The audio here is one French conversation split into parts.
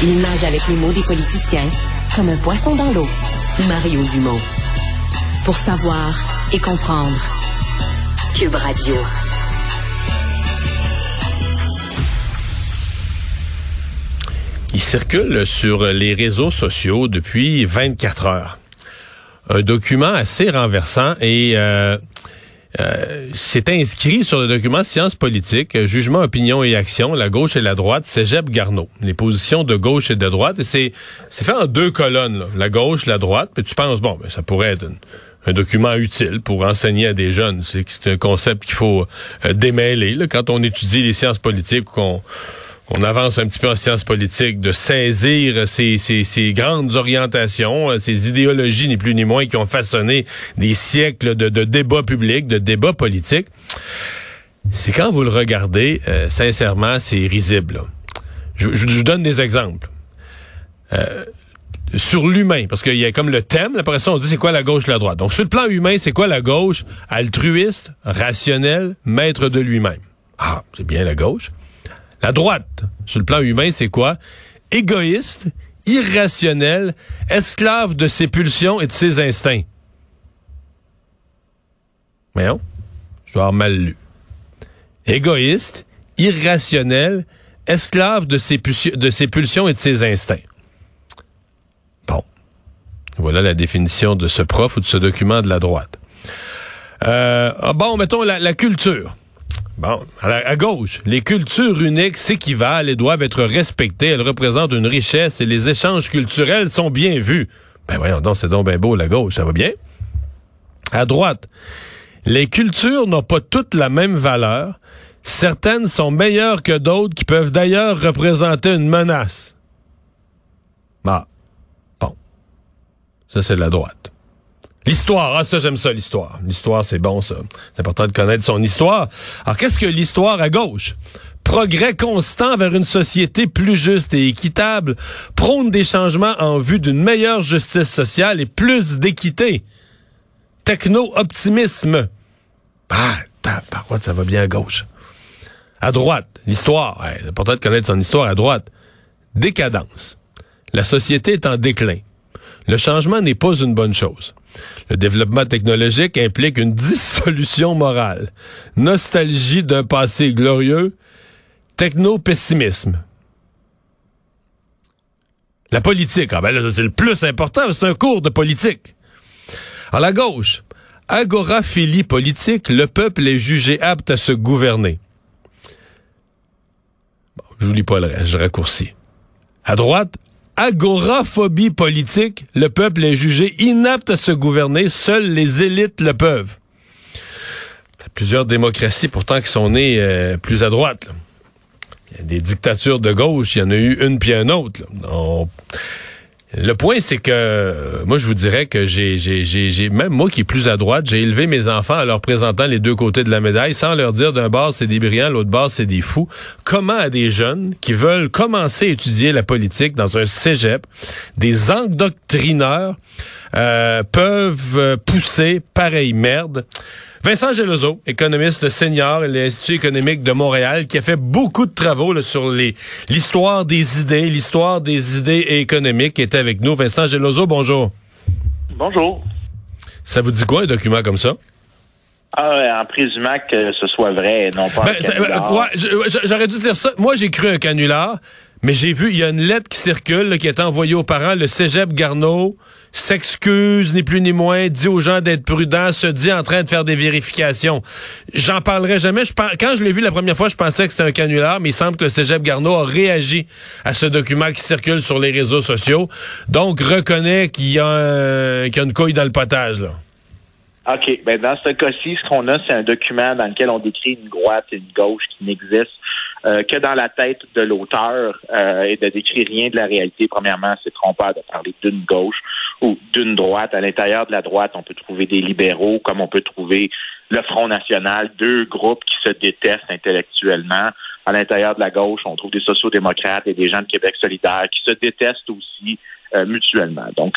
Il nage avec les mots des politiciens comme un poisson dans l'eau. Mario Dumont. Pour savoir et comprendre. Cube Radio. Il circule sur les réseaux sociaux depuis 24 heures. Un document assez renversant et euh, euh, c'est inscrit sur le document Sciences politiques, jugement, opinion et action, la gauche et la droite, Cégep Garneau. Les positions de gauche et de droite, et c'est fait en deux colonnes, la gauche, la droite, puis tu penses, bon, ben, ça pourrait être un document utile pour enseigner à des jeunes. C'est un concept qu'il faut euh, démêler là, quand on étudie les sciences politiques, qu'on on avance un petit peu en sciences politiques, de saisir ces, grandes orientations, euh, ces idéologies ni plus ni moins qui ont façonné des siècles de, débats publics, de débats politiques. C'est quand vous le regardez, euh, sincèrement, c'est risible. Je, vous donne des exemples. Euh, sur l'humain, parce qu'il y a comme le thème, après ça, on dit c'est quoi la gauche, la droite? Donc, sur le plan humain, c'est quoi la gauche? Altruiste, rationnel, maître de lui-même. Ah, c'est bien la gauche. La droite, sur le plan humain, c'est quoi? Égoïste, irrationnel, esclave de ses pulsions et de ses instincts. Voyons, je dois avoir mal lu. Égoïste, irrationnel, esclave de ses, de ses pulsions et de ses instincts. Bon. Voilà la définition de ce prof ou de ce document de la droite. Euh, ah, bon, mettons la, la culture. Bon, à, gauche, les cultures uniques s'équivalent et doivent être respectées. Elles représentent une richesse et les échanges culturels sont bien vus. Ben voyons donc, c'est donc bien beau, la gauche, ça va bien? À droite, les cultures n'ont pas toutes la même valeur. Certaines sont meilleures que d'autres qui peuvent d'ailleurs représenter une menace. Ah, bon. Ça, c'est de la droite. L'histoire, ah ça j'aime ça l'histoire. L'histoire c'est bon ça. C'est important de connaître son histoire. Alors qu'est-ce que l'histoire à gauche? Progrès constant vers une société plus juste et équitable, prône des changements en vue d'une meilleure justice sociale et plus d'équité. Techno-optimisme. Ah, parole, ça va bien à gauche. À droite, l'histoire. c'est important de connaître son histoire à droite. Décadence. La société est en déclin. Le changement n'est pas une bonne chose. Le développement technologique implique une dissolution morale, nostalgie d'un passé glorieux, techno-pessimisme. La politique, ah ben là, c'est le plus important, c'est un cours de politique. À la gauche, agoraphilie politique, le peuple est jugé apte à se gouverner. Bon, je vous lis pas le reste, je raccourcis. À droite, agoraphobie politique, le peuple est jugé inapte à se gouverner, seules les élites le peuvent. Plusieurs démocraties pourtant qui sont nées euh, plus à droite. Il y a des dictatures de gauche, il y en a eu une puis un autre. Le point, c'est que moi, je vous dirais que j'ai, même moi qui est plus à droite, j'ai élevé mes enfants en leur présentant les deux côtés de la médaille, sans leur dire d'un bord c'est des brillants, l'autre bord c'est des fous. Comment à des jeunes qui veulent commencer à étudier la politique dans un cégep, des endoctrineurs euh, peuvent pousser pareille merde? Vincent Gelozo, économiste senior à l'Institut économique de Montréal, qui a fait beaucoup de travaux sur l'histoire des idées, l'histoire des idées économiques, est avec nous. Vincent Gelozo, bonjour. Bonjour. Ça vous dit quoi un document comme ça? Ah, en présumant que ce soit vrai, non pas ben. J'aurais dû dire ça. Moi, j'ai cru un canular, mais j'ai vu, il y a une lettre qui circule, qui est envoyée aux parents, le cégep Garneau s'excuse, ni plus ni moins, dit aux gens d'être prudents, se dit en train de faire des vérifications. J'en parlerai jamais. Je, quand je l'ai vu la première fois, je pensais que c'était un canular, mais il semble que le Cégep Garneau a réagi à ce document qui circule sur les réseaux sociaux. Donc, reconnaît qu'il y, a y a une couille dans le potage, là. OK. Ben, dans ce cas-ci, ce qu'on a, c'est un document dans lequel on décrit une droite et une gauche qui n'existent euh, que dans la tête de l'auteur euh, et de décrire rien de la réalité. Premièrement, c'est trompeur de parler d'une gauche ou d'une droite. À l'intérieur de la droite, on peut trouver des libéraux, comme on peut trouver le Front National, deux groupes qui se détestent intellectuellement. À l'intérieur de la gauche, on trouve des sociaux-démocrates et des gens de Québec solidaire qui se détestent aussi euh, mutuellement. Donc,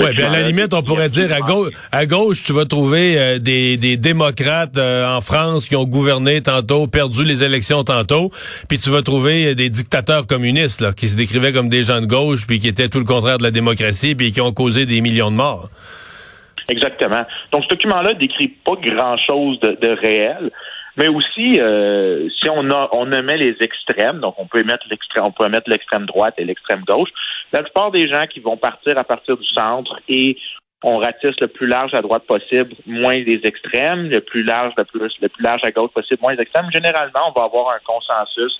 ouais, bien, à la limite, on pourrait dire à gauche, à gauche, tu vas trouver euh, des, des démocrates euh, en France qui ont gouverné tantôt, perdu les élections tantôt, puis tu vas trouver des dictateurs communistes là, qui se décrivaient comme des gens de gauche, puis qui étaient tout le contraire de la démocratie, puis qui ont causé des millions de morts. Exactement. Donc, ce document-là décrit pas grand-chose de, de réel. Mais aussi, euh, si on a on met les extrêmes, donc on peut mettre l'extrême, on peut mettre l'extrême droite et l'extrême gauche. La plupart des gens qui vont partir à partir du centre et on ratisse le plus large à droite possible, moins des extrêmes, le plus large, le plus, le plus large à gauche possible, moins des extrêmes. Généralement, on va avoir un consensus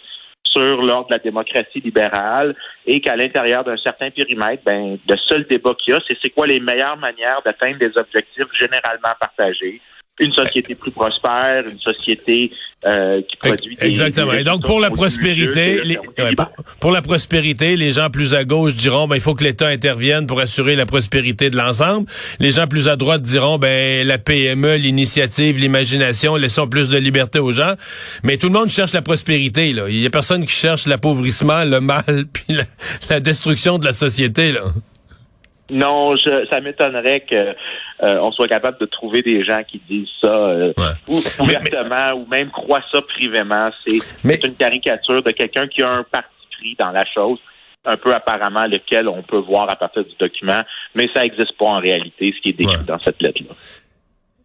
sur l'ordre de la démocratie libérale et qu'à l'intérieur d'un certain périmètre, ben, le seul débat qu'il y a, c'est c'est quoi les meilleures manières d'atteindre des objectifs généralement partagés une société plus prospère, une société euh, qui produit des, exactement. et donc pour la prospérité, les, pour, la prospérité, les gens plus à gauche diront ben il faut que l'État intervienne pour assurer la prospérité de l'ensemble. Les gens plus à droite diront ben la PME, l'initiative, l'imagination, laissons plus de liberté aux gens. Mais tout le monde cherche la prospérité là. Il y a personne qui cherche l'appauvrissement, le mal, puis la, la destruction de la société là. Non, je, ça m'étonnerait que euh, on soit capable de trouver des gens qui disent ça euh, ouvertement ou même croient ça privément. C'est une caricature de quelqu'un qui a un parti pris dans la chose, un peu apparemment lequel on peut voir à partir du document, mais ça n'existe pas en réalité, ce qui est décrit dans cette lettre-là.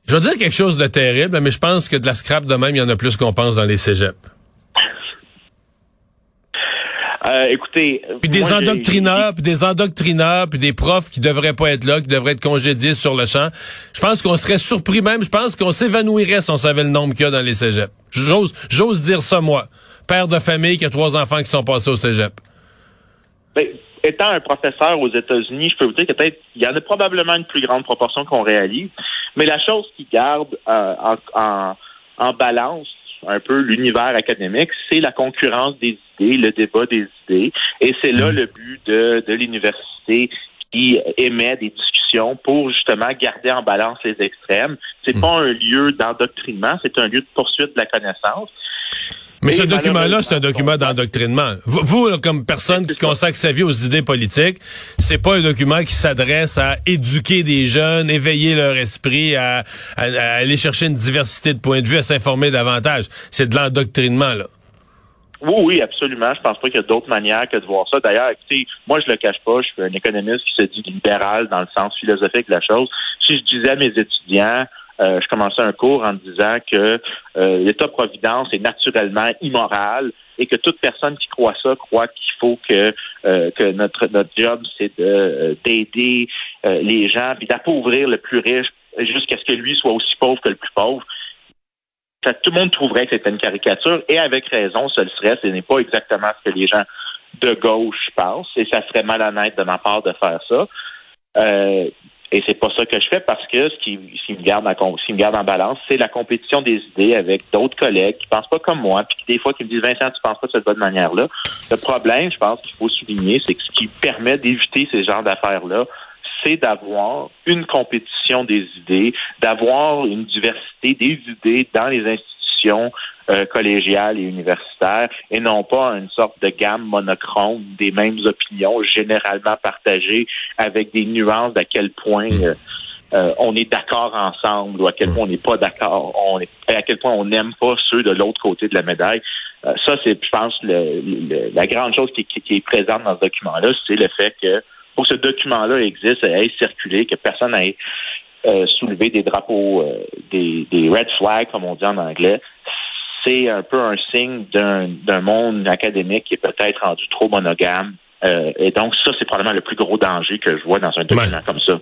Je veux dire quelque chose de terrible, mais je pense que de la scrap de même, il y en a plus qu'on pense dans les cégeps. Euh, écoutez, puis des endoctrineurs, puis des endoctrineurs, puis des profs qui devraient pas être là, qui devraient être congédiés sur le champ. Je pense qu'on serait surpris même. Je pense qu'on s'évanouirait si on savait le nombre qu'il y a dans les cégeps. J'ose, j'ose dire ça moi, père de famille qui a trois enfants qui sont passés au cégep. Ben, étant un professeur aux États-Unis, je peux vous dire que peut-être il y en a probablement une plus grande proportion qu'on réalise. Mais la chose qui garde euh, en, en balance un peu l'univers académique, c'est la concurrence des idées, le débat des idées. Et c'est là mm. le but de, de l'université qui émet des discussions pour justement garder en balance les extrêmes. C'est mm. pas un lieu d'endoctrinement, c'est un lieu de poursuite de la connaissance. Mais ce document-là, c'est un document d'endoctrinement. Vous, comme personne qui consacre sa vie aux idées politiques, c'est pas un document qui s'adresse à éduquer des jeunes, éveiller leur esprit, à, aller chercher une diversité de points de vue, à s'informer davantage. C'est de l'endoctrinement, là. Oui, oui, absolument. Je pense pas qu'il y a d'autres manières que de voir ça. D'ailleurs, écoutez, moi, je le cache pas. Je suis un économiste qui se dit libéral dans le sens philosophique de la chose. Si je disais à mes étudiants, je commençais un cours en disant que euh, l'État-providence est naturellement immoral et que toute personne qui croit ça croit qu'il faut que euh, que notre notre job c'est de d'aider les gens puis d'appauvrir le plus riche jusqu'à ce que lui soit aussi pauvre que le plus pauvre. Tout le monde trouverait que c'était une caricature et avec raison, ce serait. Ce n'est pas exactement ce que les gens de gauche pensent et ça serait malhonnête de ma part de faire ça. Et c'est pas ça que je fais parce que ce qui, me garde en, ce qui me garde en balance, c'est la compétition des idées avec d'autres collègues qui pensent pas comme moi, puis des fois qui me disent Vincent, tu penses pas de cette bonne manière-là. Le problème, je pense qu'il faut souligner, c'est que ce qui permet d'éviter ces genres d'affaires-là, c'est d'avoir une compétition des idées, d'avoir une diversité des idées dans les institutions euh, collégiales et universitaires et non pas une sorte de gamme monochrome des mêmes opinions généralement partagées avec des nuances d'à quel point euh, euh, on est d'accord ensemble ou à quel point on n'est pas d'accord, à quel point on n'aime pas ceux de l'autre côté de la médaille. ça, c'est, je pense, le, la grande chose qui, qui, est présente dans ce document-là, c'est le fait que pour que ce document-là existe, ait circulé, que personne n'ait soulevé des drapeaux, des, des red flags, comme on dit en anglais, c'est un peu un signe d'un monde académique qui est peut-être rendu trop monogame. Euh, et donc, ça, c'est probablement le plus gros danger que je vois dans un document comme ça.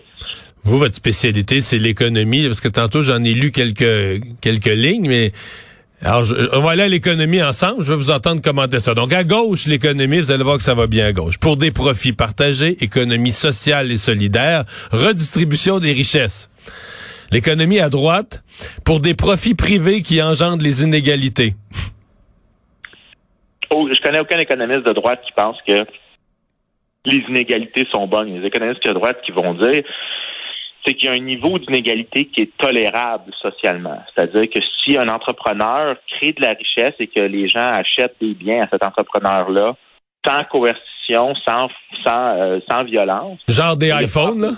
Vous, votre spécialité, c'est l'économie, parce que tantôt, j'en ai lu quelques, quelques lignes, mais alors, on va aller à l'économie ensemble. Je vais vous entendre commenter ça. Donc, à gauche, l'économie, vous allez voir que ça va bien à gauche. Pour des profits partagés, économie sociale et solidaire, redistribution des richesses l'économie à droite pour des profits privés qui engendrent les inégalités? Oh, je connais aucun économiste de droite qui pense que les inégalités sont bonnes. Les économistes de droite qui vont dire c'est qu'il y a un niveau d'inégalité qui est tolérable socialement. C'est-à-dire que si un entrepreneur crée de la richesse et que les gens achètent des biens à cet entrepreneur-là, sans coercition, sans sans euh, sans violence. Genre des iPhones, là?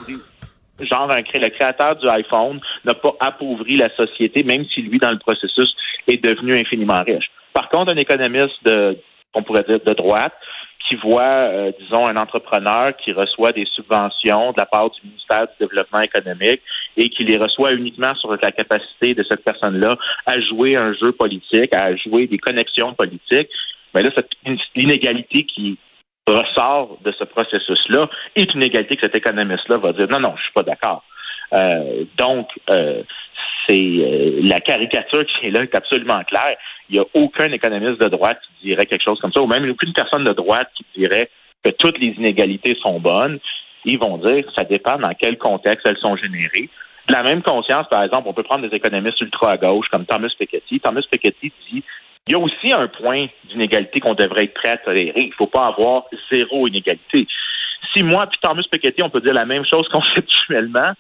Genre un, le créateur du iPhone n'a pas appauvri la société, même si lui, dans le processus, est devenu infiniment riche. Par contre, un économiste de, on pourrait dire, de droite, qui voit, euh, disons, un entrepreneur qui reçoit des subventions de la part du ministère du Développement économique et qui les reçoit uniquement sur la capacité de cette personne-là à jouer un jeu politique, à jouer des connexions politiques, mais là, cette inégalité qui ressort de ce processus-là est une égalité que cet économiste-là va dire non, non, je suis pas d'accord. Euh, donc, euh, c'est euh, la caricature qui est là est absolument claire. Il n'y a aucun économiste de droite qui dirait quelque chose comme ça, ou même aucune personne de droite qui dirait que toutes les inégalités sont bonnes. Ils vont dire ça dépend dans quel contexte elles sont générées. De la même conscience, par exemple, on peut prendre des économistes ultra à gauche comme Thomas Piketty. Thomas Piketty dit il y a aussi un point d'inégalité qu'on devrait être prêt à tolérer. Il ne faut pas avoir zéro inégalité. Si moi puis Thomas Piketty, on peut dire la même chose conceptuellement,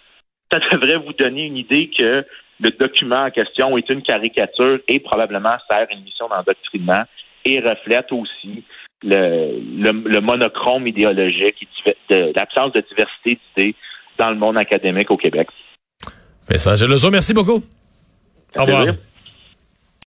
ça devrait vous donner une idée que le document en question est une caricature et probablement sert une mission d'endoctrinement et reflète aussi le, monochrome idéologique et l'absence de diversité d'idées dans le monde académique au Québec. Vincent Gelozo, merci beaucoup. Au revoir.